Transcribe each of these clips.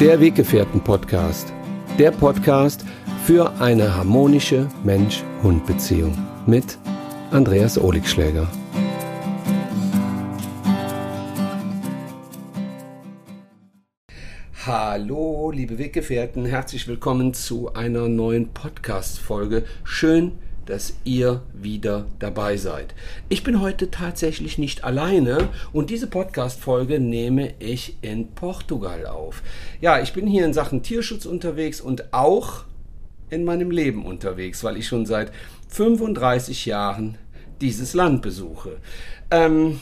Der Weggefährten-Podcast. Der Podcast für eine harmonische Mensch-Hund-Beziehung mit Andreas Oligschläger. Hallo, liebe Weggefährten, herzlich willkommen zu einer neuen Podcast-Folge. Schön, dass ihr wieder dabei seid. Ich bin heute tatsächlich nicht alleine und diese Podcast-Folge nehme ich in Portugal auf. Ja, ich bin hier in Sachen Tierschutz unterwegs und auch in meinem Leben unterwegs, weil ich schon seit 35 Jahren dieses Land besuche. Ähm,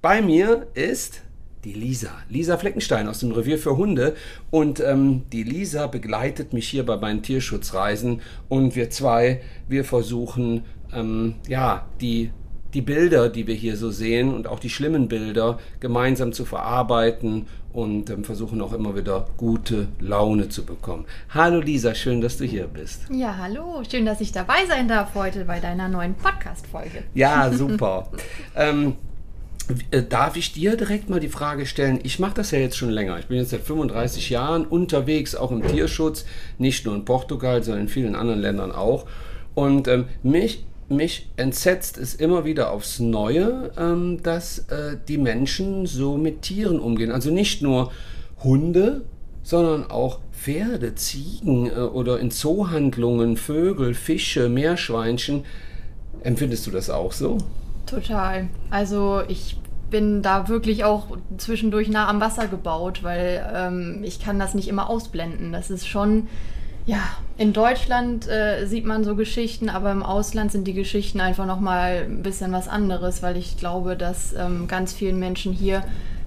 bei mir ist die Lisa. Lisa Fleckenstein aus dem Revier für Hunde. Und ähm, die Lisa begleitet mich hier bei meinen Tierschutzreisen. Und wir zwei, wir versuchen, ähm, ja, die, die Bilder, die wir hier so sehen und auch die schlimmen Bilder gemeinsam zu verarbeiten und ähm, versuchen auch immer wieder gute Laune zu bekommen. Hallo Lisa, schön, dass du hier bist. Ja, hallo, schön, dass ich dabei sein darf heute bei deiner neuen Podcast-Folge. Ja, super. äh, Darf ich dir direkt mal die Frage stellen? Ich mache das ja jetzt schon länger. Ich bin jetzt seit 35 Jahren unterwegs, auch im Tierschutz, nicht nur in Portugal, sondern in vielen anderen Ländern auch. Und ähm, mich, mich entsetzt es immer wieder aufs Neue, ähm, dass äh, die Menschen so mit Tieren umgehen. Also nicht nur Hunde, sondern auch Pferde, Ziegen äh, oder in Zoohandlungen Vögel, Fische, Meerschweinchen. Empfindest du das auch so? Total. Also ich bin da wirklich auch zwischendurch nah am Wasser gebaut, weil ähm, ich kann das nicht immer ausblenden. Das ist schon, ja, in Deutschland äh, sieht man so Geschichten, aber im Ausland sind die Geschichten einfach nochmal ein bisschen was anderes, weil ich glaube, dass ähm, ganz vielen Menschen hier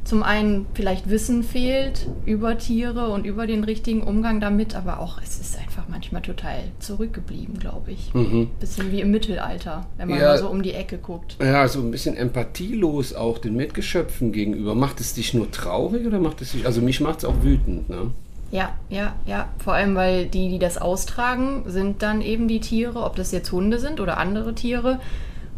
zum einen vielleicht Wissen fehlt über Tiere und über den richtigen Umgang damit, aber auch es ist einfach manchmal total zurückgeblieben, glaube ich. Mhm. Bisschen wie im Mittelalter, wenn man ja, mal so um die Ecke guckt. Ja, so ein bisschen empathielos auch den Mitgeschöpfen gegenüber. Macht es dich nur traurig oder macht es dich, also mich macht es auch wütend, ne? Ja, ja, ja. Vor allem, weil die, die das austragen, sind dann eben die Tiere, ob das jetzt Hunde sind oder andere Tiere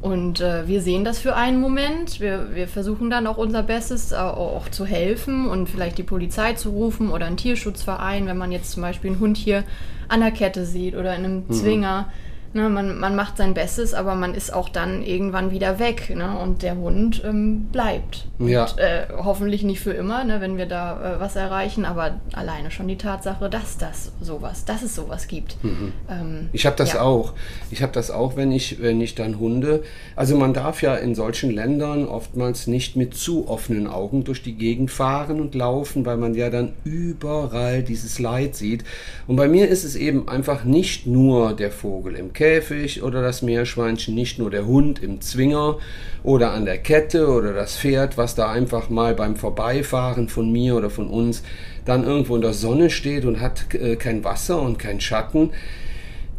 und äh, wir sehen das für einen Moment. Wir, wir versuchen dann auch unser Bestes, auch, auch, zu helfen und vielleicht die Polizei zu rufen oder einen Tierschutzverein, wenn man jetzt zum Beispiel einen Hund hier an der Kette sieht oder in einem mhm. Zwinger. Ne, man, man macht sein Bestes, aber man ist auch dann irgendwann wieder weg. Ne, und der Hund ähm, bleibt. Ja. Und, äh, hoffentlich nicht für immer, ne, wenn wir da äh, was erreichen, aber alleine schon die Tatsache, dass das sowas, dass es sowas gibt. Mhm. Ähm, ich habe das ja. auch. Ich habe das auch, wenn ich, wenn ich dann Hunde. Also man darf ja in solchen Ländern oftmals nicht mit zu offenen Augen durch die Gegend fahren und laufen, weil man ja dann überall dieses Leid sieht. Und bei mir ist es eben einfach nicht nur der Vogel im Käfig oder das Meerschweinchen, nicht nur der Hund im Zwinger oder an der Kette oder das Pferd, was da einfach mal beim Vorbeifahren von mir oder von uns dann irgendwo in der Sonne steht und hat äh, kein Wasser und kein Schatten.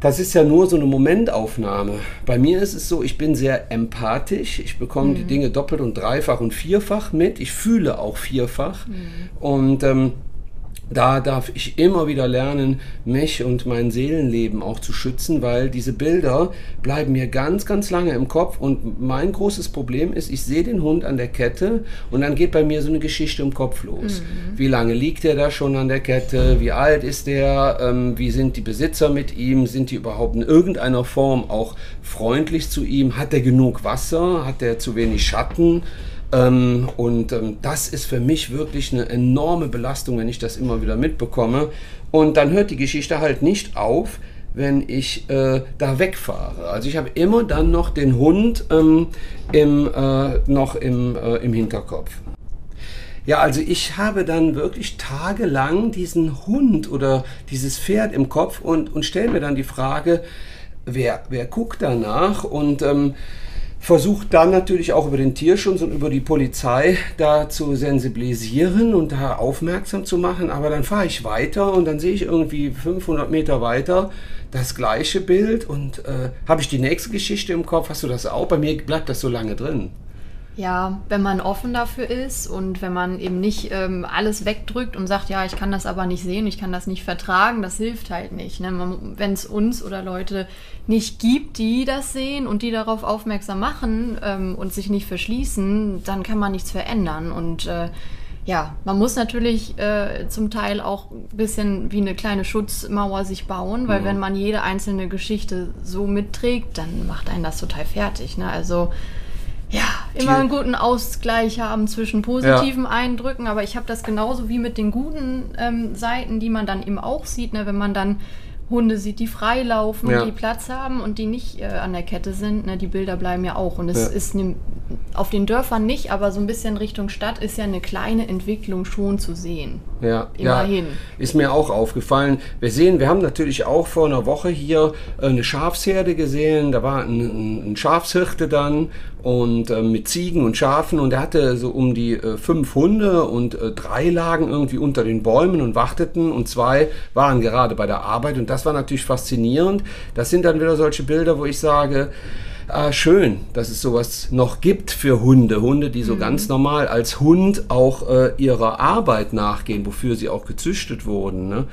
Das ist ja nur so eine Momentaufnahme. Bei mir ist es so, ich bin sehr empathisch. Ich bekomme mhm. die Dinge doppelt und dreifach und vierfach mit. Ich fühle auch vierfach. Mhm. Und ähm, da darf ich immer wieder lernen, mich und mein Seelenleben auch zu schützen, weil diese Bilder bleiben mir ganz, ganz lange im Kopf. Und mein großes Problem ist, ich sehe den Hund an der Kette und dann geht bei mir so eine Geschichte im Kopf los. Mhm. Wie lange liegt er da schon an der Kette? Wie alt ist der? Ähm, wie sind die Besitzer mit ihm? Sind die überhaupt in irgendeiner Form auch freundlich zu ihm? Hat er genug Wasser? Hat er zu wenig Schatten? Ähm, und ähm, das ist für mich wirklich eine enorme Belastung, wenn ich das immer wieder mitbekomme. Und dann hört die Geschichte halt nicht auf, wenn ich äh, da wegfahre. Also ich habe immer dann noch den Hund ähm, im, äh, noch im, äh, im Hinterkopf. Ja, also ich habe dann wirklich tagelang diesen Hund oder dieses Pferd im Kopf und, und stelle mir dann die Frage, wer, wer guckt danach? Und ähm, versucht dann natürlich auch über den Tierschutz und über die Polizei da zu sensibilisieren und da aufmerksam zu machen. Aber dann fahre ich weiter und dann sehe ich irgendwie 500 Meter weiter das gleiche Bild und äh, habe ich die nächste Geschichte im Kopf. Hast du das auch? Bei mir bleibt das so lange drin. Ja, wenn man offen dafür ist und wenn man eben nicht ähm, alles wegdrückt und sagt, ja, ich kann das aber nicht sehen, ich kann das nicht vertragen, das hilft halt nicht. Ne? Wenn es uns oder Leute nicht gibt, die das sehen und die darauf aufmerksam machen ähm, und sich nicht verschließen, dann kann man nichts verändern. Und äh, ja, man muss natürlich äh, zum Teil auch ein bisschen wie eine kleine Schutzmauer sich bauen, weil mhm. wenn man jede einzelne Geschichte so mitträgt, dann macht einen das total fertig. Ne? Also ja, immer einen guten Ausgleich haben zwischen positiven ja. Eindrücken, aber ich habe das genauso wie mit den guten ähm, Seiten, die man dann eben auch sieht, ne? wenn man dann Hunde sieht, die frei laufen, ja. die Platz haben und die nicht äh, an der Kette sind. Ne, die Bilder bleiben ja auch. Und es ja. ist ne, auf den Dörfern nicht, aber so ein bisschen Richtung Stadt ist ja eine kleine Entwicklung schon zu sehen. Ja, immerhin. Ja, ist mir auch aufgefallen. Wir sehen, wir haben natürlich auch vor einer Woche hier äh, eine Schafsherde gesehen. Da war ein, ein Schafshirte dann und äh, mit Ziegen und Schafen und er hatte so um die äh, fünf Hunde und äh, drei lagen irgendwie unter den Bäumen und warteten und zwei waren gerade bei der Arbeit und das war natürlich faszinierend. Das sind dann wieder solche Bilder, wo ich sage, ah, schön, dass es sowas noch gibt für Hunde. Hunde, die so mhm. ganz normal als Hund auch äh, ihrer Arbeit nachgehen, wofür sie auch gezüchtet wurden. Ne?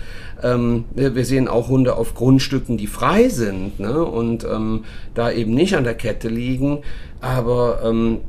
Ähm, wir sehen auch Hunde auf Grundstücken, die frei sind ne? und ähm, da eben nicht an der Kette liegen. Aber ähm,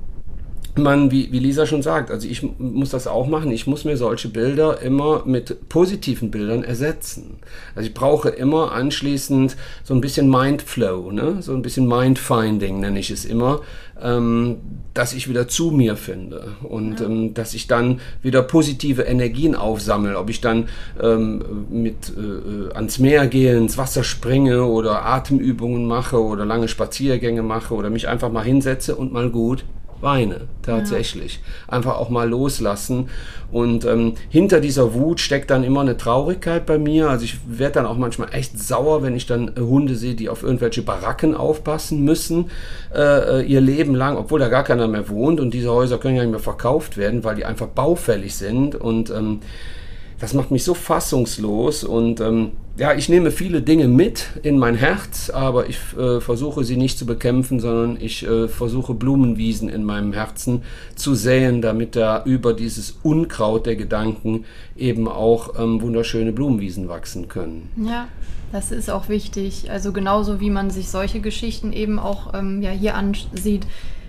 man, wie, wie Lisa schon sagt, also ich muss das auch machen, ich muss mir solche Bilder immer mit positiven Bildern ersetzen. Also ich brauche immer anschließend so ein bisschen Mindflow, ne? so ein bisschen Mindfinding nenne ich es immer, ähm, dass ich wieder zu mir finde und ja. ähm, dass ich dann wieder positive Energien aufsammle, ob ich dann ähm, mit äh, ans Meer gehe, ins Wasser springe oder Atemübungen mache oder lange Spaziergänge mache oder mich einfach mal hinsetze und mal gut weine, tatsächlich. Ja. Einfach auch mal loslassen. Und ähm, hinter dieser Wut steckt dann immer eine Traurigkeit bei mir. Also ich werde dann auch manchmal echt sauer, wenn ich dann äh, Hunde sehe, die auf irgendwelche Baracken aufpassen müssen, äh, äh, ihr Leben lang, obwohl da gar keiner mehr wohnt. Und diese Häuser können ja nicht mehr verkauft werden, weil die einfach baufällig sind. Und ähm, das macht mich so fassungslos und ähm, ja, ich nehme viele Dinge mit in mein Herz, aber ich äh, versuche sie nicht zu bekämpfen, sondern ich äh, versuche Blumenwiesen in meinem Herzen zu säen, damit da über dieses Unkraut der Gedanken eben auch ähm, wunderschöne Blumenwiesen wachsen können. Ja, das ist auch wichtig. Also genauso wie man sich solche Geschichten eben auch ähm, ja, hier ansieht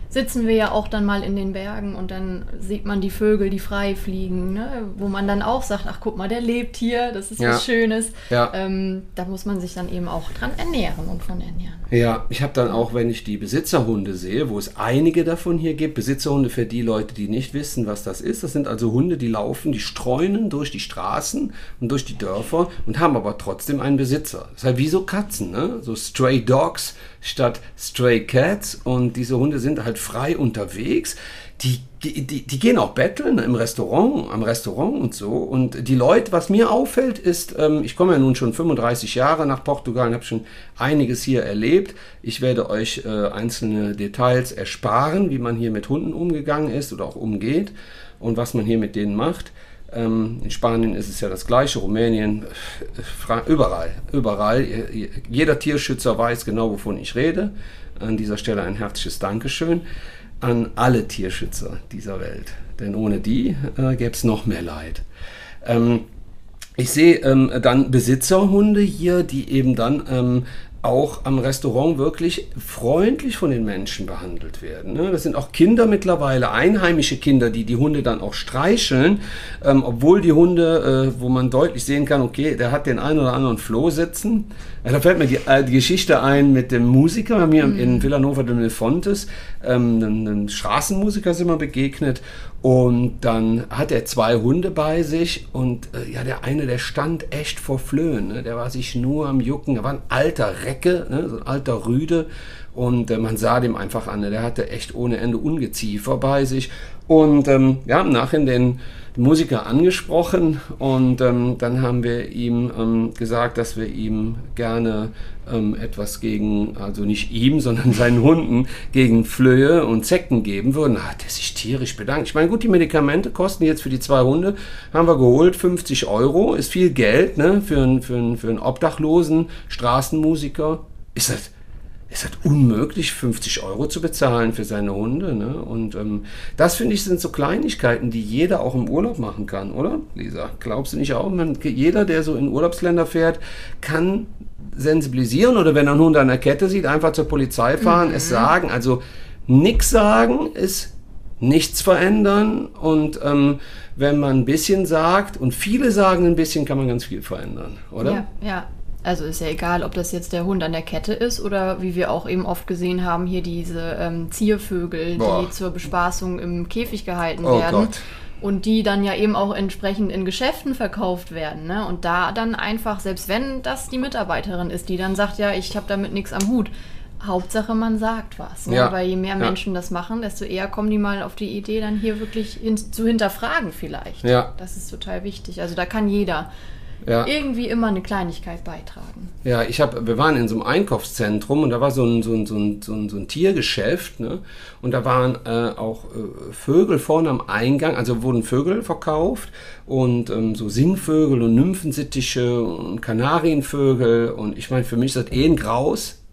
sitzen wir ja auch dann mal in den Bergen und dann sieht man die Vögel, die frei fliegen, ne? wo man dann auch sagt, ach guck mal, der lebt hier, das ist ja. was Schönes. Ja. Ähm, da muss man sich dann eben auch dran ernähren und von ernähren. Ja, ich habe dann auch, wenn ich die Besitzerhunde sehe, wo es einige davon hier gibt, Besitzerhunde für die Leute, die nicht wissen, was das ist. Das sind also Hunde, die laufen, die streunen durch die Straßen und durch die Dörfer und haben aber trotzdem einen Besitzer. Das ist halt wie so Katzen, ne? so Stray Dogs statt Stray Cats und diese Hunde sind halt frei unterwegs. Die, die, die gehen auch betteln im Restaurant, am Restaurant und so. Und die Leute, was mir auffällt, ist, ähm, ich komme ja nun schon 35 Jahre nach Portugal und habe schon einiges hier erlebt. Ich werde euch äh, einzelne Details ersparen, wie man hier mit Hunden umgegangen ist oder auch umgeht und was man hier mit denen macht. Ähm, in Spanien ist es ja das gleiche, Rumänien, überall, überall. Jeder Tierschützer weiß genau, wovon ich rede. An dieser Stelle ein herzliches Dankeschön an alle Tierschützer dieser Welt. Denn ohne die äh, gäbe es noch mehr Leid. Ähm, ich sehe ähm, dann Besitzerhunde hier, die eben dann ähm, auch am Restaurant wirklich freundlich von den Menschen behandelt werden. Ne? Das sind auch Kinder mittlerweile, einheimische Kinder, die die Hunde dann auch streicheln, ähm, obwohl die Hunde, äh, wo man deutlich sehen kann, okay, der hat den einen oder anderen Floh sitzen. Ja, da fällt mir die, äh, die, Geschichte ein mit dem Musiker, mir mhm. in Villanova de Milfontes, ähm, einem Straßenmusiker sind wir begegnet und dann hat er zwei Hunde bei sich und äh, ja, der eine, der stand echt vor Flöhen. Ne? Der war sich nur am Jucken. Er war ein alter Recke, ne? so ein alter Rüde. Und äh, man sah dem einfach an, ne? der hatte echt ohne Ende Ungeziefer bei sich. Und ähm, ja, nachher den Musiker angesprochen und ähm, dann haben wir ihm ähm, gesagt, dass wir ihm gerne ähm, etwas gegen, also nicht ihm, sondern seinen Hunden, gegen Flöhe und Zecken geben würden. Hat er sich tierisch bedankt. Ich meine, gut, die Medikamente kosten jetzt für die zwei Hunde, haben wir geholt, 50 Euro, ist viel Geld ne, für, einen, für, einen, für einen Obdachlosen Straßenmusiker. Ist das es ist unmöglich, 50 Euro zu bezahlen für seine Hunde. Ne? Und ähm, das finde ich sind so Kleinigkeiten, die jeder auch im Urlaub machen kann, oder? Lisa, glaubst du nicht auch? Man, jeder, der so in Urlaubsländer fährt, kann sensibilisieren oder wenn er einen Hund an der Kette sieht, einfach zur Polizei fahren, mhm. es sagen. Also nichts sagen ist nichts verändern. Und ähm, wenn man ein bisschen sagt, und viele sagen ein bisschen, kann man ganz viel verändern, oder? Ja, ja. Also ist ja egal, ob das jetzt der Hund an der Kette ist oder wie wir auch eben oft gesehen haben, hier diese ähm, Ziervögel, Boah. die zur Bespaßung im Käfig gehalten oh werden. Gott. Und die dann ja eben auch entsprechend in Geschäften verkauft werden. Ne? Und da dann einfach, selbst wenn das die Mitarbeiterin ist, die dann sagt, ja, ich habe damit nichts am Hut, Hauptsache man sagt was. Ne? Ja. Weil je mehr Menschen das machen, desto eher kommen die mal auf die Idee, dann hier wirklich hin zu hinterfragen vielleicht. Ja. Das ist total wichtig. Also da kann jeder ja. irgendwie immer eine Kleinigkeit beitragen. Ja, ich habe, wir waren in so einem Einkaufszentrum und da war so ein, so ein, so ein, so ein, so ein Tiergeschäft, ne? Und da waren äh, auch äh, Vögel vorne am Eingang, also wurden Vögel verkauft und ähm, so Singvögel und Nymphensittiche und Kanarienvögel und ich meine, für mich ist das eh ein Graus.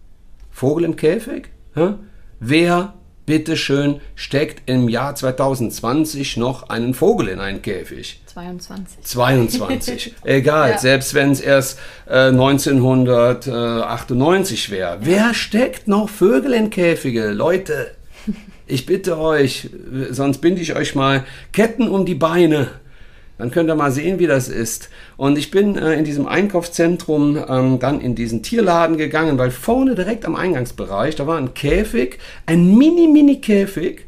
Vogel im Käfig? Hä? Wer bitteschön steckt im Jahr 2020 noch einen Vogel in einen Käfig? 22. 22. Egal, ja. selbst wenn es erst äh, 1998 wäre. Ja. Wer steckt noch Vögel in Käfige? Leute, ich bitte euch, sonst binde ich euch mal Ketten um die Beine. Dann könnt ihr mal sehen, wie das ist. Und ich bin äh, in diesem Einkaufszentrum ähm, dann in diesen Tierladen gegangen, weil vorne direkt am Eingangsbereich, da war ein Käfig, ein mini-mini-Käfig.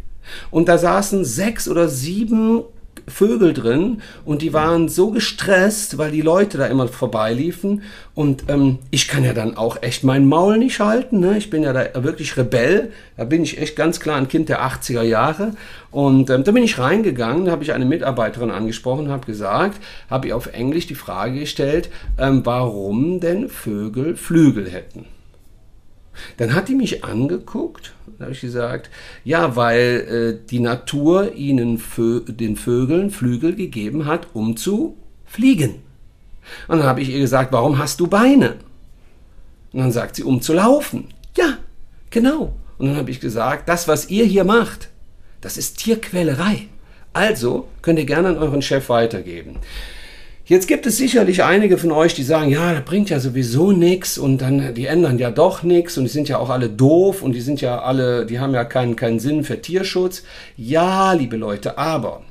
Und da saßen sechs oder sieben Vögel drin und die waren so gestresst, weil die Leute da immer vorbeiliefen. Und ähm, ich kann ja dann auch echt mein Maul nicht halten. Ne? Ich bin ja da wirklich Rebell. Da bin ich echt ganz klar ein Kind der 80er Jahre. Und ähm, da bin ich reingegangen, da habe ich eine Mitarbeiterin angesprochen, habe gesagt, habe ihr auf Englisch die Frage gestellt, ähm, warum denn Vögel Flügel hätten. Dann hat die mich angeguckt da habe ich gesagt, ja, weil äh, die Natur ihnen Vö den Vögeln Flügel gegeben hat, um zu fliegen. Und dann habe ich ihr gesagt, warum hast du Beine? Und dann sagt sie, um zu laufen. Ja, genau. Und dann habe ich gesagt, das, was ihr hier macht, das ist Tierquälerei. Also könnt ihr gerne an euren Chef weitergeben. Jetzt gibt es sicherlich einige von euch, die sagen, ja, das bringt ja sowieso nichts und dann, die ändern ja doch nichts und die sind ja auch alle doof und die sind ja alle, die haben ja keinen, keinen Sinn für Tierschutz. Ja, liebe Leute, aber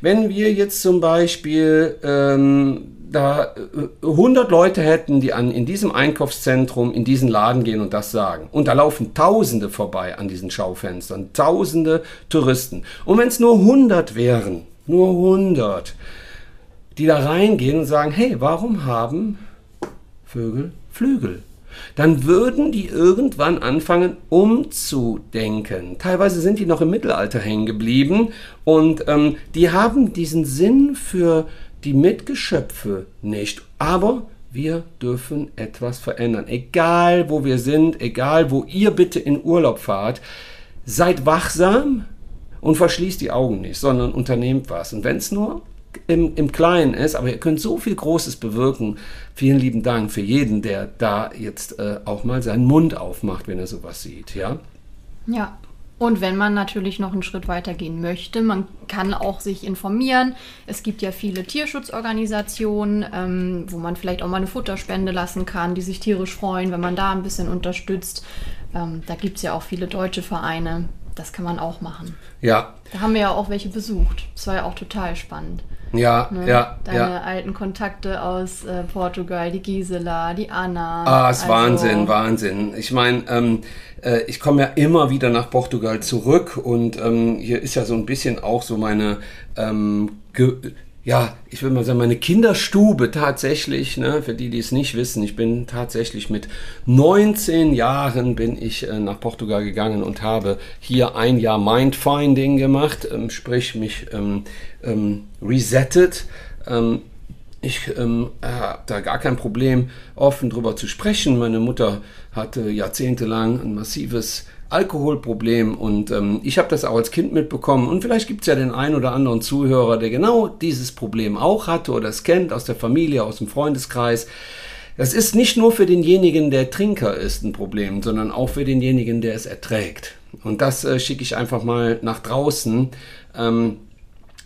wenn wir jetzt zum Beispiel ähm, da 100 äh, Leute hätten, die an, in diesem Einkaufszentrum in diesen Laden gehen und das sagen. Und da laufen Tausende vorbei an diesen Schaufenstern, Tausende Touristen. Und wenn es nur 100 wären, nur 100, die da reingehen und sagen, hey, warum haben Vögel Flügel? Dann würden die irgendwann anfangen umzudenken. Teilweise sind die noch im Mittelalter hängen geblieben und ähm, die haben diesen Sinn für die Mitgeschöpfe nicht. Aber wir dürfen etwas verändern. Egal wo wir sind, egal wo ihr bitte in Urlaub fahrt, seid wachsam und verschließt die Augen nicht, sondern unternehmt was. Und wenn es nur im, im Kleinen ist, aber ihr könnt so viel Großes bewirken. Vielen lieben Dank für jeden, der da jetzt äh, auch mal seinen Mund aufmacht, wenn er sowas sieht, ja? Ja. Und wenn man natürlich noch einen Schritt weiter gehen möchte, man kann auch sich informieren. Es gibt ja viele Tierschutzorganisationen, ähm, wo man vielleicht auch mal eine Futterspende lassen kann, die sich tierisch freuen, wenn man da ein bisschen unterstützt. Ähm, da gibt es ja auch viele deutsche Vereine. Das kann man auch machen. Ja. Da haben wir ja auch welche besucht. Das war ja auch total spannend. Ja, ne? ja. Deine ja. alten Kontakte aus äh, Portugal, die Gisela, die Anna. Ah, ist also, Wahnsinn, Wahnsinn. Ich meine, ähm, äh, ich komme ja immer wieder nach Portugal zurück und ähm, hier ist ja so ein bisschen auch so meine ähm, ja, ich würde mal sagen, meine Kinderstube tatsächlich, ne, für die, die es nicht wissen, ich bin tatsächlich mit 19 Jahren bin ich äh, nach Portugal gegangen und habe hier ein Jahr Mindfinding gemacht, ähm, sprich mich ähm, ähm, resettet. Ähm, ich ähm, habe da gar kein Problem, offen drüber zu sprechen. Meine Mutter hatte jahrzehntelang ein massives Alkoholproblem und ähm, ich habe das auch als Kind mitbekommen und vielleicht gibt es ja den einen oder anderen Zuhörer, der genau dieses Problem auch hatte oder es kennt aus der Familie, aus dem Freundeskreis. Das ist nicht nur für denjenigen, der Trinker ist, ein Problem, sondern auch für denjenigen, der es erträgt. Und das äh, schicke ich einfach mal nach draußen. Ähm,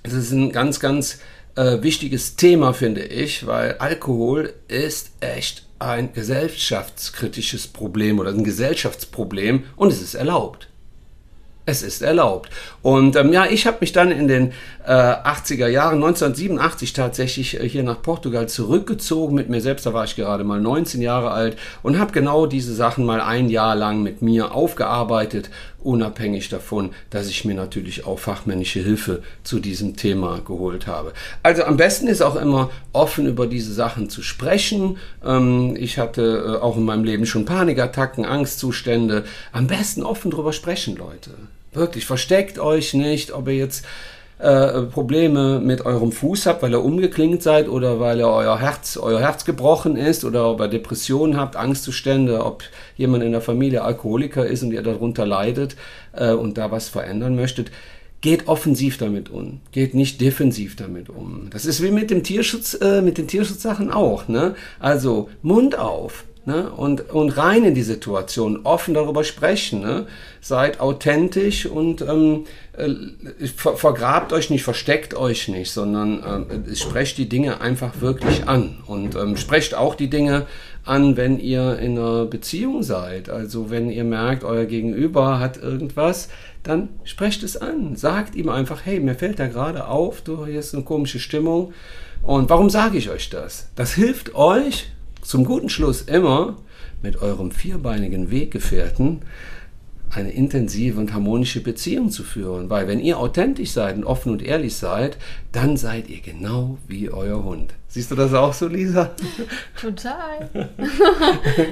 es ist ein ganz, ganz äh, wichtiges Thema, finde ich, weil Alkohol ist echt ein gesellschaftskritisches Problem oder ein Gesellschaftsproblem und es ist erlaubt. Es ist erlaubt. Und ähm, ja, ich habe mich dann in den äh, 80er Jahren, 1987 tatsächlich äh, hier nach Portugal zurückgezogen mit mir selbst. Da war ich gerade mal 19 Jahre alt und habe genau diese Sachen mal ein Jahr lang mit mir aufgearbeitet, unabhängig davon, dass ich mir natürlich auch fachmännische Hilfe zu diesem Thema geholt habe. Also am besten ist auch immer offen über diese Sachen zu sprechen. Ähm, ich hatte äh, auch in meinem Leben schon Panikattacken, Angstzustände. Am besten offen drüber sprechen, Leute. Wirklich, versteckt euch nicht, ob ihr jetzt äh, Probleme mit eurem Fuß habt, weil ihr umgeklingt seid oder weil ihr euer Herz, euer Herz gebrochen ist oder ob ihr Depressionen habt, Angstzustände, ob jemand in der Familie Alkoholiker ist und ihr darunter leidet äh, und da was verändern möchtet. Geht offensiv damit um, geht nicht defensiv damit um. Das ist wie mit dem Tierschutz, äh, mit den Tierschutzsachen auch. Ne? Also Mund auf, Ne? Und, und rein in die Situation, offen darüber sprechen. Ne? Seid authentisch und ähm, äh, ver vergrabt euch nicht, versteckt euch nicht, sondern äh, sprecht die Dinge einfach wirklich an. Und ähm, sprecht auch die Dinge an, wenn ihr in einer Beziehung seid. Also wenn ihr merkt, euer Gegenüber hat irgendwas, dann sprecht es an. Sagt ihm einfach, hey, mir fällt da gerade auf, du, ist eine komische Stimmung. Und warum sage ich euch das? Das hilft euch, zum guten Schluss immer mit eurem vierbeinigen Weggefährten eine intensive und harmonische Beziehung zu führen. Weil wenn ihr authentisch seid und offen und ehrlich seid, dann seid ihr genau wie euer Hund. Siehst du das auch so, Lisa? Total.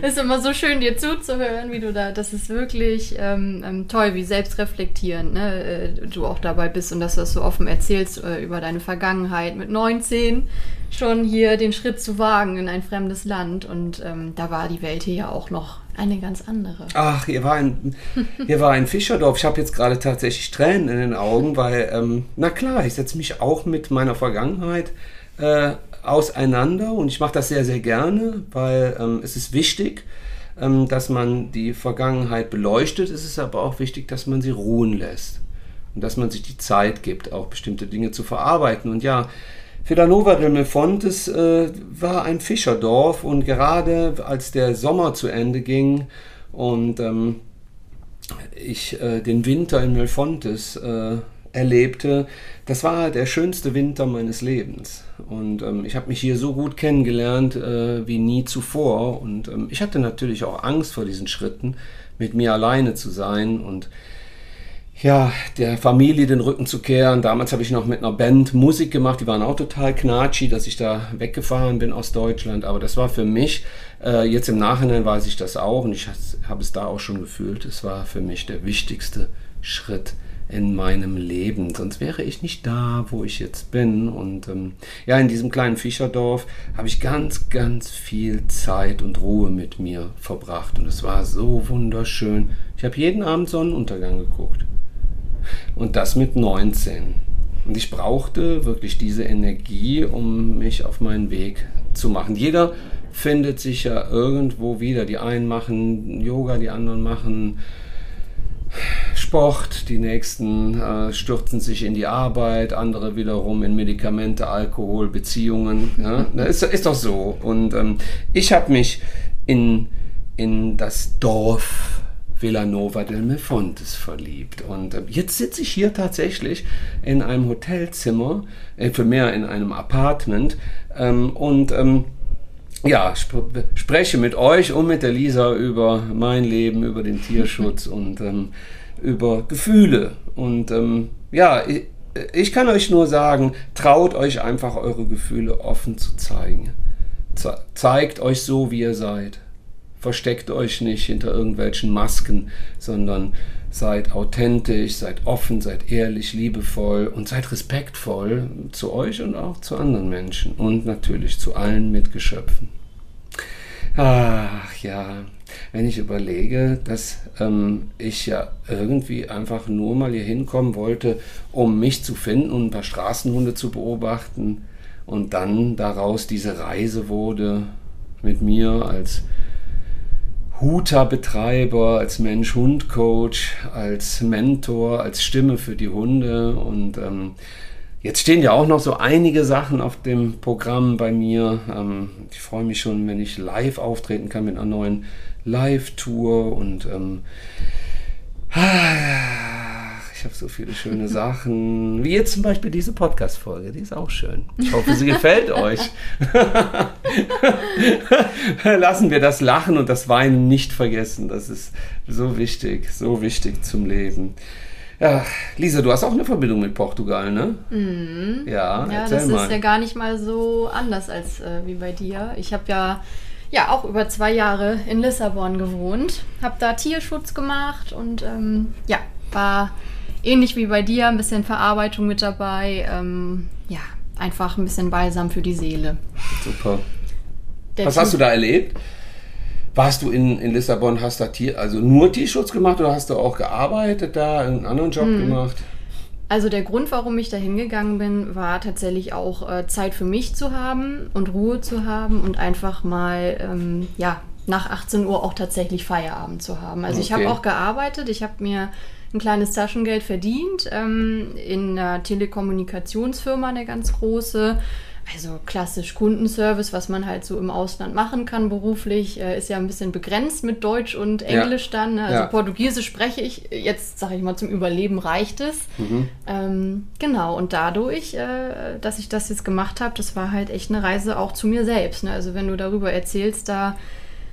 ist immer so schön, dir zuzuhören, wie du da, das ist wirklich ähm, ähm, toll, wie selbstreflektierend ne, äh, du auch dabei bist und dass du das so offen erzählst äh, über deine Vergangenheit mit 19 schon hier den Schritt zu wagen in ein fremdes Land. Und ähm, da war die Welt hier ja auch noch eine ganz andere. Ach, hier war ein, hier war ein Fischerdorf. Ich habe jetzt gerade tatsächlich Tränen in den Augen, weil, ähm, na klar, ich setze mich auch mit meiner Vergangenheit äh, auseinander und ich mache das sehr, sehr gerne, weil ähm, es ist wichtig, ähm, dass man die Vergangenheit beleuchtet. Es ist aber auch wichtig, dass man sie ruhen lässt und dass man sich die Zeit gibt, auch bestimmte Dinge zu verarbeiten. Und ja, Fidanova del Mefontes äh, war ein Fischerdorf und gerade als der Sommer zu Ende ging und ähm, ich äh, den Winter in Melfontes äh, erlebte, das war der schönste Winter meines Lebens. Und ähm, ich habe mich hier so gut kennengelernt äh, wie nie zuvor. Und ähm, ich hatte natürlich auch Angst vor diesen Schritten, mit mir alleine zu sein und ja, der Familie den Rücken zu kehren. Damals habe ich noch mit einer Band Musik gemacht, die waren auch total knatschi, dass ich da weggefahren bin aus Deutschland. Aber das war für mich, äh, jetzt im Nachhinein weiß ich das auch und ich habe es da auch schon gefühlt, es war für mich der wichtigste Schritt in meinem Leben. Sonst wäre ich nicht da, wo ich jetzt bin. Und ähm, ja, in diesem kleinen Fischerdorf habe ich ganz, ganz viel Zeit und Ruhe mit mir verbracht. Und es war so wunderschön. Ich habe jeden Abend Sonnenuntergang geguckt. Und das mit 19. Und ich brauchte wirklich diese Energie, um mich auf meinen Weg zu machen. Jeder findet sich ja irgendwo wieder. Die einen machen Yoga, die anderen machen Sport, die nächsten äh, stürzen sich in die Arbeit, andere wiederum in Medikamente, Alkohol, Beziehungen. Ja? Das ist, ist doch so. Und ähm, ich habe mich in, in das Dorf Villanova del Mefontes verliebt. Und äh, jetzt sitze ich hier tatsächlich in einem Hotelzimmer, äh, für mehr in einem Apartment. Ähm, und ähm, ja, sp spreche mit euch und mit der Lisa über mein Leben, über den Tierschutz und ähm, über Gefühle. Und ähm, ja, ich, ich kann euch nur sagen, traut euch einfach eure Gefühle offen zu zeigen. Ze zeigt euch so, wie ihr seid. Versteckt euch nicht hinter irgendwelchen Masken, sondern seid authentisch, seid offen, seid ehrlich, liebevoll und seid respektvoll zu euch und auch zu anderen Menschen und natürlich zu allen Mitgeschöpfen. Ach ja, wenn ich überlege, dass ähm, ich ja irgendwie einfach nur mal hier hinkommen wollte, um mich zu finden und ein paar Straßenhunde zu beobachten und dann daraus diese Reise wurde mit mir als Huta-Betreiber, als Mensch-Hund-Coach, als Mentor, als Stimme für die Hunde. Und ähm, jetzt stehen ja auch noch so einige Sachen auf dem Programm bei mir. Ähm, ich freue mich schon, wenn ich live auftreten kann mit einer neuen Live-Tour und ähm, ich habe so viele schöne Sachen. Wie jetzt zum Beispiel diese Podcast-Folge, die ist auch schön. Ich hoffe, sie gefällt euch. Lassen wir das Lachen und das Weinen nicht vergessen. Das ist so wichtig, so wichtig zum Leben. Ja, Lisa, du hast auch eine Verbindung mit Portugal, ne? Mhm. Ja, ja das mal. ist ja gar nicht mal so anders als äh, wie bei dir. Ich habe ja, ja auch über zwei Jahre in Lissabon gewohnt, habe da Tierschutz gemacht und ähm, ja, war ähnlich wie bei dir, ein bisschen Verarbeitung mit dabei. Ähm, ja, einfach ein bisschen Balsam für die Seele. Super. Der Was hast du da erlebt? Warst du in, in Lissabon, hast da Tier, also nur Tierschutz gemacht oder hast du auch gearbeitet da, einen anderen Job hm. gemacht? Also der Grund, warum ich da hingegangen bin, war tatsächlich auch äh, Zeit für mich zu haben und Ruhe zu haben und einfach mal, ähm, ja, nach 18 Uhr auch tatsächlich Feierabend zu haben. Also okay. ich habe auch gearbeitet, ich habe mir ein kleines Taschengeld verdient ähm, in einer Telekommunikationsfirma, eine ganz große. Also klassisch Kundenservice, was man halt so im Ausland machen kann beruflich, äh, ist ja ein bisschen begrenzt mit Deutsch und Englisch ja. dann. Ne? Also ja. Portugiesisch spreche ich, jetzt sage ich mal, zum Überleben reicht es. Mhm. Ähm, genau, und dadurch, äh, dass ich das jetzt gemacht habe, das war halt echt eine Reise auch zu mir selbst. Ne? Also wenn du darüber erzählst, da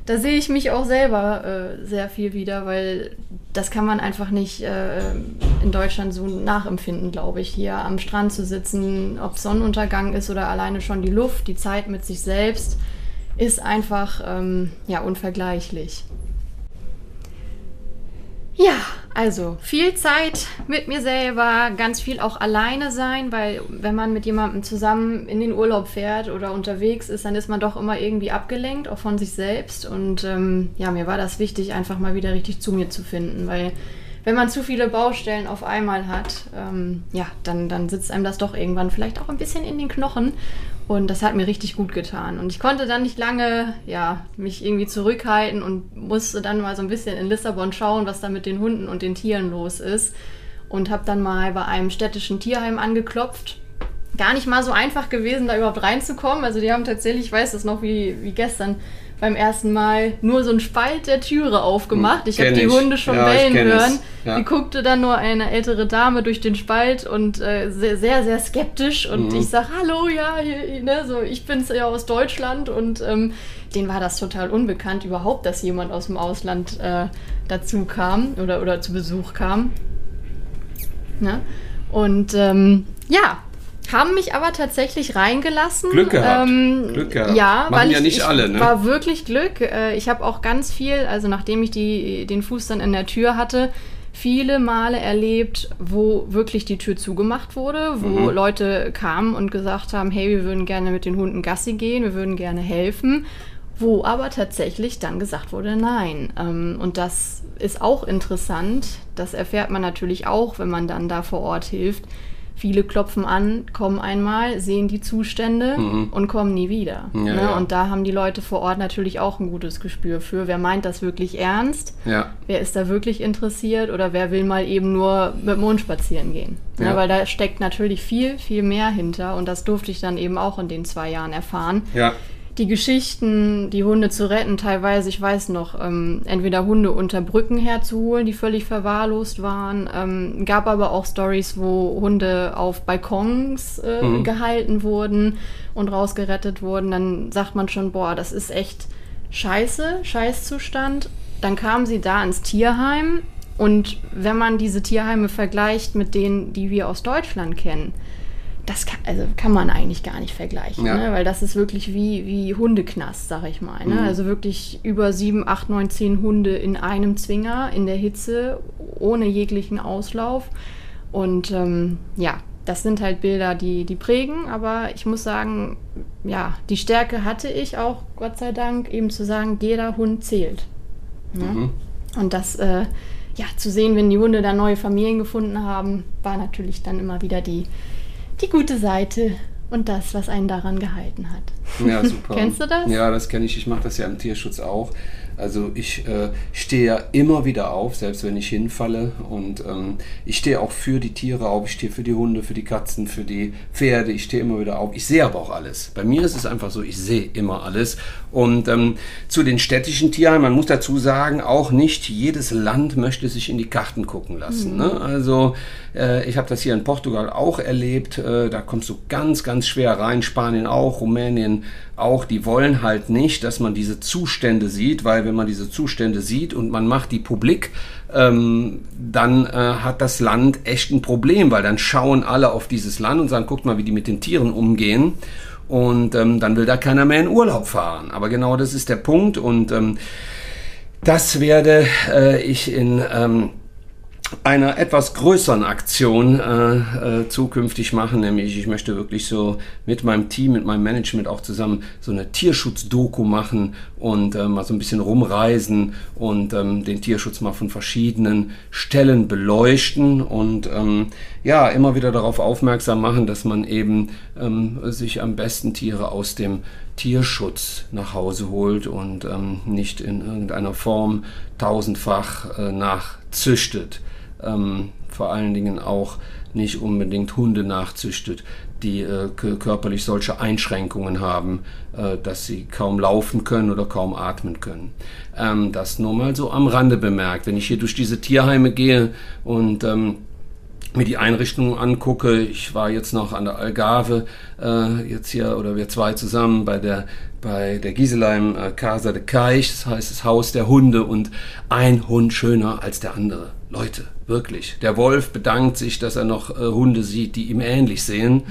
da sehe ich mich auch selber äh, sehr viel wieder, weil das kann man einfach nicht äh, in Deutschland so nachempfinden, glaube ich. Hier am Strand zu sitzen, ob Sonnenuntergang ist oder alleine schon die Luft, die Zeit mit sich selbst, ist einfach ähm, ja, unvergleichlich. Ja, also viel Zeit mit mir selber, ganz viel auch alleine sein, weil wenn man mit jemandem zusammen in den Urlaub fährt oder unterwegs ist, dann ist man doch immer irgendwie abgelenkt, auch von sich selbst. Und ähm, ja, mir war das wichtig, einfach mal wieder richtig zu mir zu finden, weil wenn man zu viele Baustellen auf einmal hat, ähm, ja, dann, dann sitzt einem das doch irgendwann vielleicht auch ein bisschen in den Knochen. Und das hat mir richtig gut getan. Und ich konnte dann nicht lange, ja, mich irgendwie zurückhalten und musste dann mal so ein bisschen in Lissabon schauen, was da mit den Hunden und den Tieren los ist. Und habe dann mal bei einem städtischen Tierheim angeklopft. Gar nicht mal so einfach gewesen, da überhaupt reinzukommen. Also die haben tatsächlich, ich weiß das noch wie, wie gestern, beim ersten Mal nur so einen Spalt der Türe aufgemacht. Ich habe die Hunde schon ja, bellen hören. Ja. Die guckte dann nur eine ältere Dame durch den Spalt und äh, sehr, sehr, sehr skeptisch. Und mhm. ich sag, hallo, ja, hier, ne, so, ich bin's ja aus Deutschland und ähm, denen war das total unbekannt überhaupt, dass jemand aus dem Ausland äh, dazu kam oder, oder zu Besuch kam. Ne? Und ähm, ja, haben mich aber tatsächlich reingelassen. Glück gehabt. Ähm, Glück gehabt. Ja, Machen weil ja ich, nicht ich alle, ne? war wirklich Glück. Äh, ich habe auch ganz viel, also nachdem ich die, den Fuß dann in der Tür hatte, viele Male erlebt, wo wirklich die Tür zugemacht wurde, wo mhm. Leute kamen und gesagt haben, hey, wir würden gerne mit den Hunden Gassi gehen, wir würden gerne helfen, wo aber tatsächlich dann gesagt wurde, nein. Ähm, und das ist auch interessant, das erfährt man natürlich auch, wenn man dann da vor Ort hilft Viele klopfen an, kommen einmal, sehen die Zustände mhm. und kommen nie wieder. Ja, ne? ja. Und da haben die Leute vor Ort natürlich auch ein gutes Gespür für. Wer meint das wirklich ernst? Ja. Wer ist da wirklich interessiert? Oder wer will mal eben nur mit dem Hund spazieren gehen? Ne? Weil da steckt natürlich viel, viel mehr hinter. Und das durfte ich dann eben auch in den zwei Jahren erfahren. Die Geschichten, die Hunde zu retten, teilweise, ich weiß noch, ähm, entweder Hunde unter Brücken herzuholen, die völlig verwahrlost waren. Ähm, gab aber auch Stories, wo Hunde auf Balkons äh, mhm. gehalten wurden und rausgerettet wurden. Dann sagt man schon, boah, das ist echt scheiße, Scheißzustand. Dann kamen sie da ins Tierheim und wenn man diese Tierheime vergleicht mit denen, die wir aus Deutschland kennen, das kann, also kann man eigentlich gar nicht vergleichen, ja. ne? weil das ist wirklich wie, wie Hundeknast, sag ich mal. Ne? Mhm. Also wirklich über sieben, acht, neun, zehn Hunde in einem Zwinger, in der Hitze, ohne jeglichen Auslauf. Und ähm, ja, das sind halt Bilder, die, die prägen, aber ich muss sagen, ja, die Stärke hatte ich auch, Gott sei Dank, eben zu sagen, jeder Hund zählt. Ne? Mhm. Und das, äh, ja, zu sehen, wenn die Hunde da neue Familien gefunden haben, war natürlich dann immer wieder die, die gute Seite und das, was einen daran gehalten hat. Ja, super. Kennst du das? Ja, das kenne ich. Ich mache das ja im Tierschutz auch. Also ich äh, stehe ja immer wieder auf, selbst wenn ich hinfalle. Und ähm, ich stehe auch für die Tiere auf. Ich stehe für die Hunde, für die Katzen, für die Pferde. Ich stehe immer wieder auf. Ich sehe aber auch alles. Bei mir ist es einfach so, ich sehe immer alles. Und ähm, zu den städtischen Tierheimen, man muss dazu sagen, auch nicht jedes Land möchte sich in die Karten gucken lassen. Mhm. Ne? Also äh, ich habe das hier in Portugal auch erlebt. Äh, da kommst du ganz, ganz schwer rein. Spanien auch, Rumänien auch. Die wollen halt nicht, dass man diese Zustände sieht, weil wenn man diese Zustände sieht und man macht die publik, ähm, dann äh, hat das Land echt ein Problem, weil dann schauen alle auf dieses Land und sagen, guckt mal, wie die mit den Tieren umgehen. Und ähm, dann will da keiner mehr in Urlaub fahren. Aber genau das ist der Punkt. Und ähm, das werde äh, ich in ähm, einer etwas größeren Aktion äh, äh, zukünftig machen, nämlich ich möchte wirklich so mit meinem Team, mit meinem Management auch zusammen so eine Tierschutzdoku machen und äh, mal so ein bisschen rumreisen und ähm, den Tierschutz mal von verschiedenen Stellen beleuchten und ähm, ja, immer wieder darauf aufmerksam machen, dass man eben ähm, sich am besten Tiere aus dem Tierschutz nach Hause holt und ähm, nicht in irgendeiner Form tausendfach äh, nachzüchtet ähm, vor allen Dingen auch nicht unbedingt Hunde nachzüchtet, die äh, körperlich solche Einschränkungen haben, äh, dass sie kaum laufen können oder kaum atmen können. Ähm, das nur mal so am Rande bemerkt. Wenn ich hier durch diese Tierheime gehe und ähm, mir die Einrichtungen angucke, ich war jetzt noch an der Algarve, äh, jetzt hier, oder wir zwei zusammen bei der bei der Giselheim äh, Casa de Caich, das heißt das Haus der Hunde und ein Hund schöner als der andere. Leute, wirklich. Der Wolf bedankt sich, dass er noch äh, Hunde sieht, die ihm ähnlich sehen.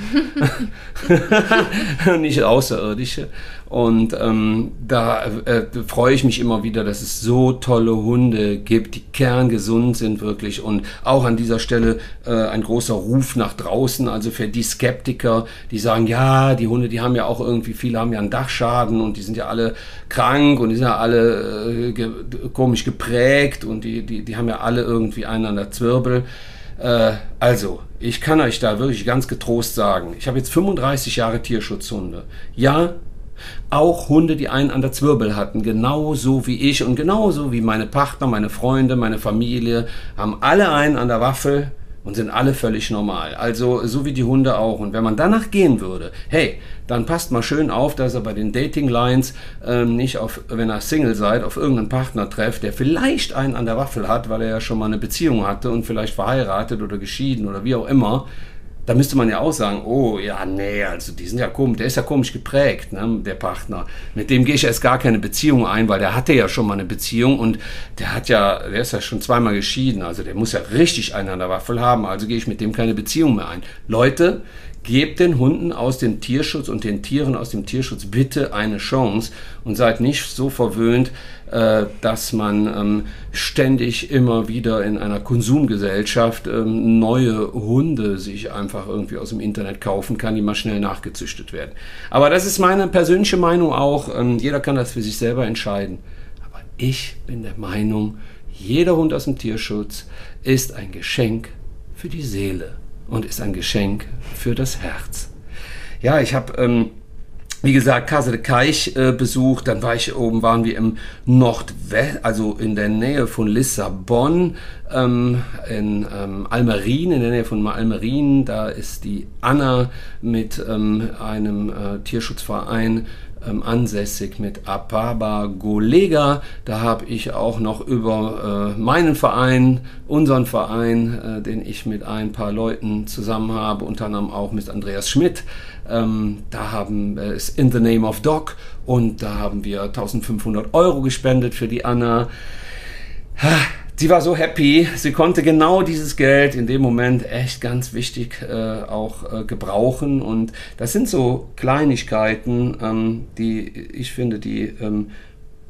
Nicht Außerirdische. Und ähm, da äh, freue ich mich immer wieder, dass es so tolle Hunde gibt, die kerngesund sind wirklich. Und auch an dieser Stelle äh, ein großer Ruf nach draußen, also für die Skeptiker, die sagen, ja, die Hunde, die haben ja auch irgendwie, viele haben ja einen Dachschaden und die sind ja alle krank und die sind ja alle äh, ge komisch geprägt und die, die, die haben ja alle irgendwie einen an der Zwirbel. Äh, also, ich kann euch da wirklich ganz getrost sagen, ich habe jetzt 35 Jahre Tierschutzhunde. Ja, auch Hunde, die einen an der Zwirbel hatten, genauso wie ich und genauso wie meine Partner, meine Freunde, meine Familie, haben alle einen an der Waffel und sind alle völlig normal. Also so wie die Hunde auch. Und wenn man danach gehen würde, hey, dann passt mal schön auf, dass er bei den Dating Lines ähm, nicht auf, wenn er Single seid, auf irgendeinen Partner trefft, der vielleicht einen an der Waffel hat, weil er ja schon mal eine Beziehung hatte und vielleicht verheiratet oder geschieden oder wie auch immer da müsste man ja auch sagen, oh ja, nee, also die sind ja komisch, der ist ja komisch geprägt, ne, der Partner. Mit dem gehe ich erst gar keine Beziehung ein, weil der hatte ja schon mal eine Beziehung und der hat ja, der ist ja schon zweimal geschieden, also der muss ja richtig einen an der Waffel haben, also gehe ich mit dem keine Beziehung mehr ein. Leute, Gebt den Hunden aus dem Tierschutz und den Tieren aus dem Tierschutz bitte eine Chance und seid nicht so verwöhnt, äh, dass man ähm, ständig immer wieder in einer Konsumgesellschaft ähm, neue Hunde sich einfach irgendwie aus dem Internet kaufen kann, die mal schnell nachgezüchtet werden. Aber das ist meine persönliche Meinung auch. Ähm, jeder kann das für sich selber entscheiden. Aber ich bin der Meinung, jeder Hund aus dem Tierschutz ist ein Geschenk für die Seele und ist ein Geschenk für das Herz. Ja, ich habe, ähm, wie gesagt, Casa de Caich äh, besucht. Dann war ich oben, waren wir im Nordwest, also in der Nähe von Lissabon, ähm, in ähm, Almerin, in der Nähe von Almerin. Da ist die Anna mit ähm, einem äh, Tierschutzverein ähm, ansässig mit Apaba Golega. Da habe ich auch noch über äh, meinen Verein, unseren Verein, äh, den ich mit ein paar Leuten zusammen habe, unter anderem auch mit Andreas Schmidt. Ähm, da haben äh, es In the Name of Dog und da haben wir 1500 Euro gespendet für die Anna. Sie war so happy, sie konnte genau dieses Geld in dem Moment echt ganz wichtig äh, auch äh, gebrauchen. Und das sind so Kleinigkeiten, ähm, die ich finde, die, ähm,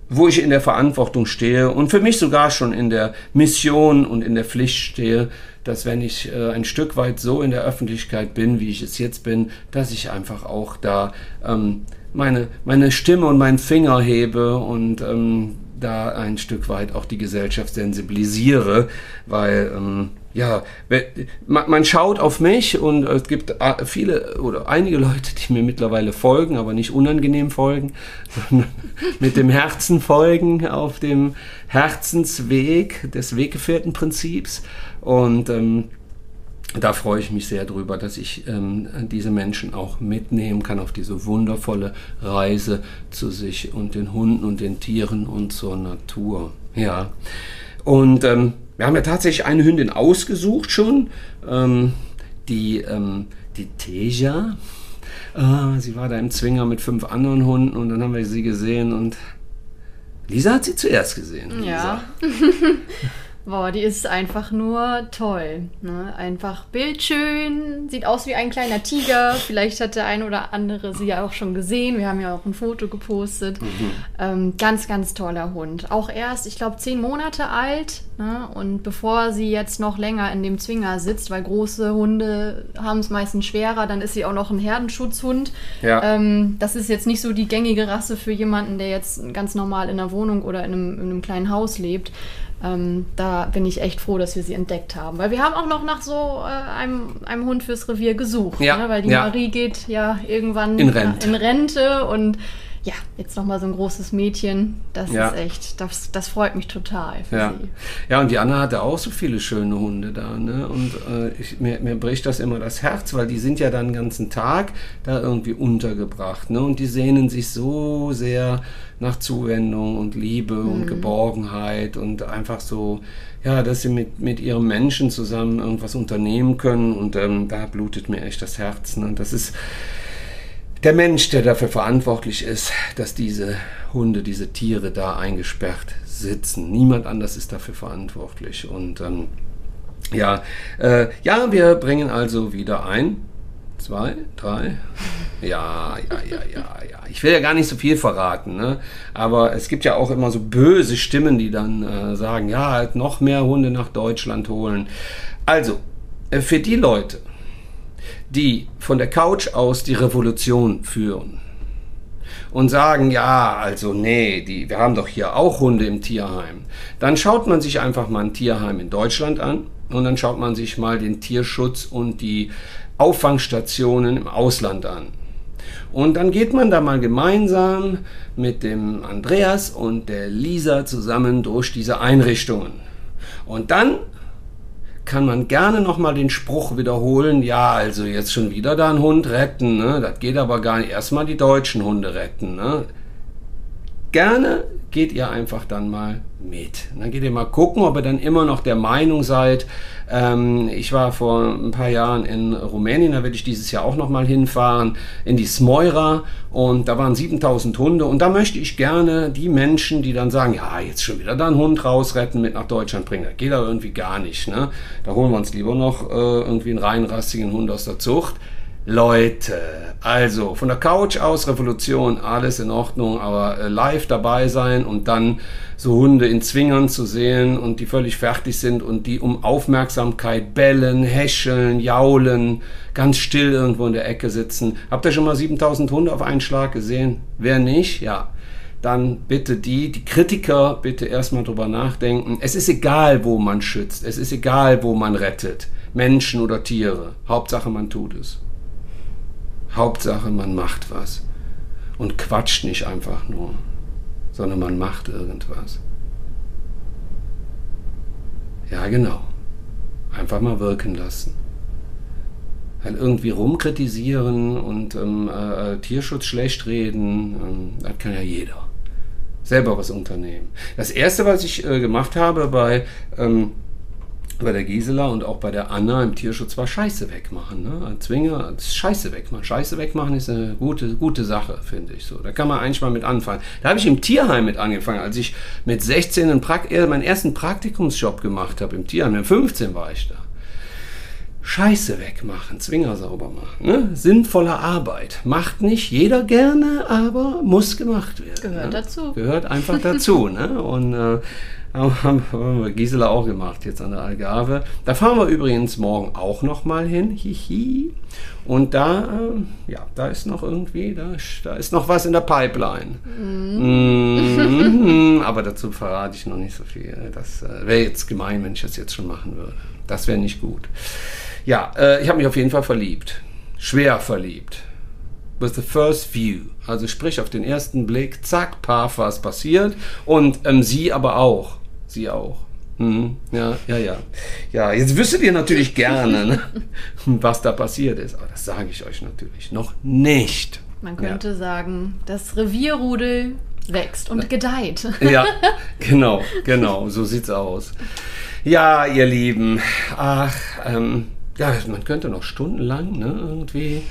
wo ich in der Verantwortung stehe und für mich sogar schon in der Mission und in der Pflicht stehe, dass wenn ich äh, ein Stück weit so in der Öffentlichkeit bin, wie ich es jetzt bin, dass ich einfach auch da ähm, meine, meine Stimme und meinen Finger hebe und ähm, da ein Stück weit auch die Gesellschaft sensibilisiere, weil ähm, ja, man, schaut auf mich und es gibt viele oder einige Leute, die mir mittlerweile folgen, aber nicht unangenehm folgen, sondern mit dem Herzen folgen auf dem Herzensweg des Weggefährtenprinzips. Und ähm, da freue ich mich sehr drüber, dass ich ähm, diese Menschen auch mitnehmen kann auf diese wundervolle Reise zu sich und den Hunden und den Tieren und zur Natur. Ja. Und ähm, wir haben ja tatsächlich eine Hündin ausgesucht schon, ähm, die, ähm, die Teja. Äh, sie war da im Zwinger mit fünf anderen Hunden und dann haben wir sie gesehen und Lisa hat sie zuerst gesehen. Ja. Boah, die ist einfach nur toll. Ne? Einfach bildschön, sieht aus wie ein kleiner Tiger. Vielleicht hat der ein oder andere sie ja auch schon gesehen. Wir haben ja auch ein Foto gepostet. Mhm. Ähm, ganz, ganz toller Hund. Auch erst, ich glaube, zehn Monate alt. Ne? Und bevor sie jetzt noch länger in dem Zwinger sitzt, weil große Hunde haben es meistens schwerer, dann ist sie auch noch ein Herdenschutzhund. Ja. Ähm, das ist jetzt nicht so die gängige Rasse für jemanden, der jetzt ganz normal in einer Wohnung oder in einem, in einem kleinen Haus lebt. Ähm, da bin ich echt froh, dass wir sie entdeckt haben. Weil wir haben auch noch nach so äh, einem, einem Hund fürs Revier gesucht. Ja, ne? Weil die ja. Marie geht ja irgendwann in Rente, in Rente und ja, jetzt nochmal so ein großes Mädchen, das ja. ist echt, das, das freut mich total für ja. sie. Ja, und die Anna hatte auch so viele schöne Hunde da, ne? Und äh, ich, mir, mir bricht das immer das Herz, weil die sind ja dann den ganzen Tag da irgendwie untergebracht, ne? Und die sehnen sich so sehr nach Zuwendung und Liebe mhm. und Geborgenheit und einfach so, ja, dass sie mit, mit ihrem Menschen zusammen irgendwas unternehmen können und ähm, da blutet mir echt das Herz, ne? Das ist der Mensch, der dafür verantwortlich ist, dass diese Hunde, diese Tiere da eingesperrt sitzen. Niemand anders ist dafür verantwortlich. Und ähm, ja, äh, ja, wir bringen also wieder ein. Zwei, drei. Ja, ja, ja, ja, ja. Ich will ja gar nicht so viel verraten, ne? Aber es gibt ja auch immer so böse Stimmen, die dann äh, sagen, ja, halt noch mehr Hunde nach Deutschland holen. Also, äh, für die Leute, die von der Couch aus die Revolution führen und sagen, ja, also nee, die, wir haben doch hier auch Hunde im Tierheim, dann schaut man sich einfach mal ein Tierheim in Deutschland an und dann schaut man sich mal den Tierschutz und die Auffangstationen im Ausland an. Und dann geht man da mal gemeinsam mit dem Andreas und der Lisa zusammen durch diese Einrichtungen. Und dann kann man gerne nochmal den Spruch wiederholen, ja, also jetzt schon wieder da einen Hund retten, ne? das geht aber gar nicht, erstmal die deutschen Hunde retten. Ne? Gerne geht ihr einfach dann mal mit. Dann geht ihr mal gucken, ob ihr dann immer noch der Meinung seid. Ähm, ich war vor ein paar Jahren in Rumänien, da werde ich dieses Jahr auch noch mal hinfahren, in die Smoira und da waren 7000 Hunde und da möchte ich gerne die Menschen, die dann sagen, ja, jetzt schon wieder da einen Hund rausretten, mit nach Deutschland bringen. Das geht aber irgendwie gar nicht. Ne? Da holen wir uns lieber noch äh, irgendwie einen reinrassigen Hund aus der Zucht. Leute, also von der Couch aus Revolution, alles in Ordnung, aber äh, live dabei sein und dann so Hunde in Zwingern zu sehen und die völlig fertig sind und die um Aufmerksamkeit bellen, häscheln, jaulen, ganz still irgendwo in der Ecke sitzen. Habt ihr schon mal 7000 Hunde auf einen Schlag gesehen? Wer nicht? Ja. Dann bitte die, die Kritiker, bitte erstmal drüber nachdenken. Es ist egal, wo man schützt. Es ist egal, wo man rettet. Menschen oder Tiere. Hauptsache, man tut es. Hauptsache, man macht was. Und quatscht nicht einfach nur, sondern man macht irgendwas. Ja, genau. Einfach mal wirken lassen. Halt irgendwie rumkritisieren und ähm, äh, Tierschutz schlecht reden, ähm, das kann ja jeder. Selber was unternehmen. Das erste, was ich äh, gemacht habe bei ähm, bei der Gisela und auch bei der Anna im Tierschutz war Scheiße wegmachen. Ne? Zwinger, Scheiße wegmachen. Scheiße wegmachen ist eine gute, gute Sache, finde ich so. Da kann man eigentlich mal mit anfangen. Da habe ich im Tierheim mit angefangen, als ich mit 16 einen Prakt meinen ersten Praktikumsjob gemacht habe im Tierheim. Mit 15 war ich da. Scheiße wegmachen, Zwinger sauber machen. Ne? Sinnvolle Arbeit. Macht nicht jeder gerne, aber muss gemacht werden. Gehört ne? dazu. Gehört einfach dazu. ne? Und äh, haben wir Gisela auch gemacht jetzt an der Algarve. Da fahren wir übrigens morgen auch noch mal hin. Hihi. Und da, äh, ja, da ist noch irgendwie, da, da ist noch was in der Pipeline. Mm. Mm, aber dazu verrate ich noch nicht so viel. Das äh, wäre jetzt gemein, wenn ich das jetzt schon machen würde. das wäre nicht gut. Ja, äh, ich habe mich auf jeden Fall verliebt. Schwer verliebt. With the first view. Also sprich auf den ersten Blick, zack, paf, was passiert. Und ähm, sie aber auch. Sie auch. Mhm. Ja, ja, ja. Ja, jetzt wüsstet ihr natürlich gerne, ne, was da passiert ist. Aber das sage ich euch natürlich noch nicht. Man könnte ja. sagen, das Revierrudel wächst und gedeiht. Ja, genau, genau, so sieht's aus. Ja, ihr Lieben, ach, ähm, ja, man könnte noch stundenlang ne, irgendwie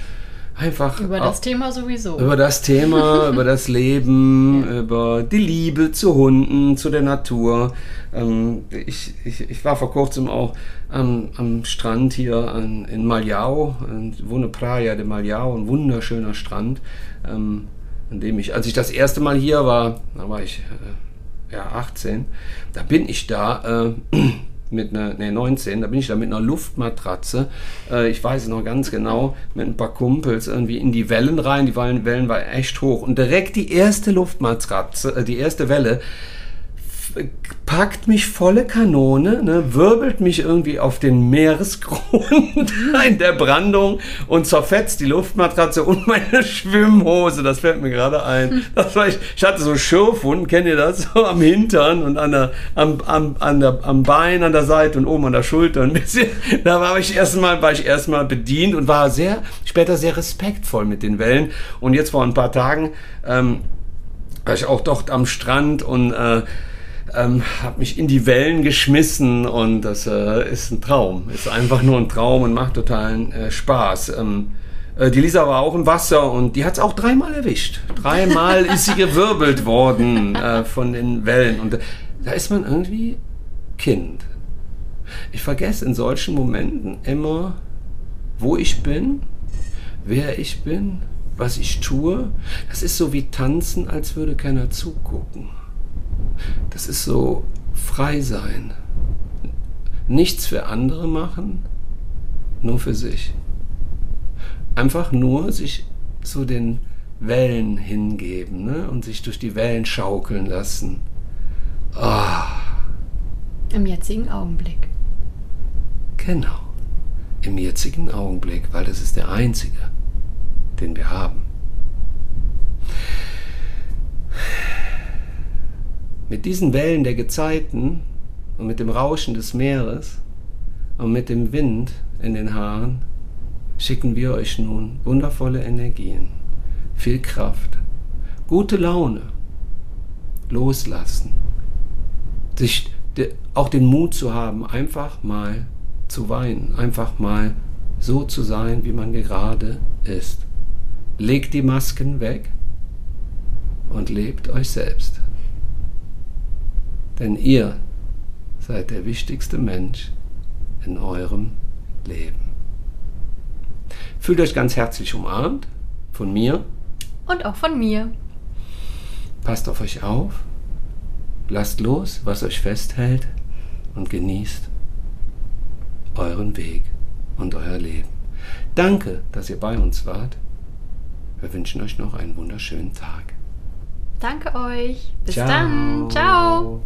einfach über das Thema sowieso. Über das Thema, über das Leben, ja. über die Liebe zu Hunden, zu der Natur. Ähm, ich, ich, ich war vor kurzem auch am, am Strand hier an, in Maljau, wohne Praia de Maljau, ein wunderschöner Strand, ähm, an dem ich, als ich das erste Mal hier war, da war ich äh, ja 18, da bin ich da. Äh, mit einer, nee, 19, da bin ich da mit einer Luftmatratze, äh, ich weiß es noch ganz genau, mit ein paar Kumpels irgendwie in die Wellen rein, die Wellen, Wellen waren echt hoch. Und direkt die erste Luftmatratze, äh, die erste Welle, packt mich volle Kanone, ne, wirbelt mich irgendwie auf den Meeresgrund in der Brandung und zerfetzt die Luftmatratze und meine Schwimmhose. Das fällt mir gerade ein. Das war ich, ich hatte so Schürfwunden, kennt ihr das? So am Hintern und an der, am, am, an der, am Bein, an der Seite und oben an der Schulter ein bisschen. Da war ich erstmal, war ich erstmal bedient und war sehr, später sehr respektvoll mit den Wellen. Und jetzt vor ein paar Tagen, ähm, war ich auch dort am Strand und äh, ähm, habe mich in die Wellen geschmissen und das äh, ist ein Traum. Ist einfach nur ein Traum und macht totalen äh, Spaß. Ähm, äh, die Lisa war auch im Wasser und die hat es auch dreimal erwischt. Dreimal ist sie gewirbelt worden äh, von den Wellen und da ist man irgendwie Kind. Ich vergesse in solchen Momenten immer, wo ich bin, wer ich bin, was ich tue. Das ist so wie tanzen, als würde keiner zugucken. Das ist so frei sein. Nichts für andere machen, nur für sich. Einfach nur sich zu den Wellen hingeben ne? und sich durch die Wellen schaukeln lassen. Oh. Im jetzigen Augenblick. Genau. Im jetzigen Augenblick, weil das ist der einzige, den wir haben. Mit diesen Wellen der Gezeiten und mit dem Rauschen des Meeres und mit dem Wind in den Haaren schicken wir euch nun wundervolle Energien, viel Kraft, gute Laune, loslassen, sich auch den Mut zu haben, einfach mal zu weinen, einfach mal so zu sein, wie man gerade ist. Legt die Masken weg und lebt euch selbst. Denn ihr seid der wichtigste Mensch in eurem Leben. Fühlt euch ganz herzlich umarmt von mir. Und auch von mir. Passt auf euch auf. Lasst los, was euch festhält und genießt euren Weg und euer Leben. Danke, dass ihr bei uns wart. Wir wünschen euch noch einen wunderschönen Tag. Danke euch. Bis Ciao. dann. Ciao.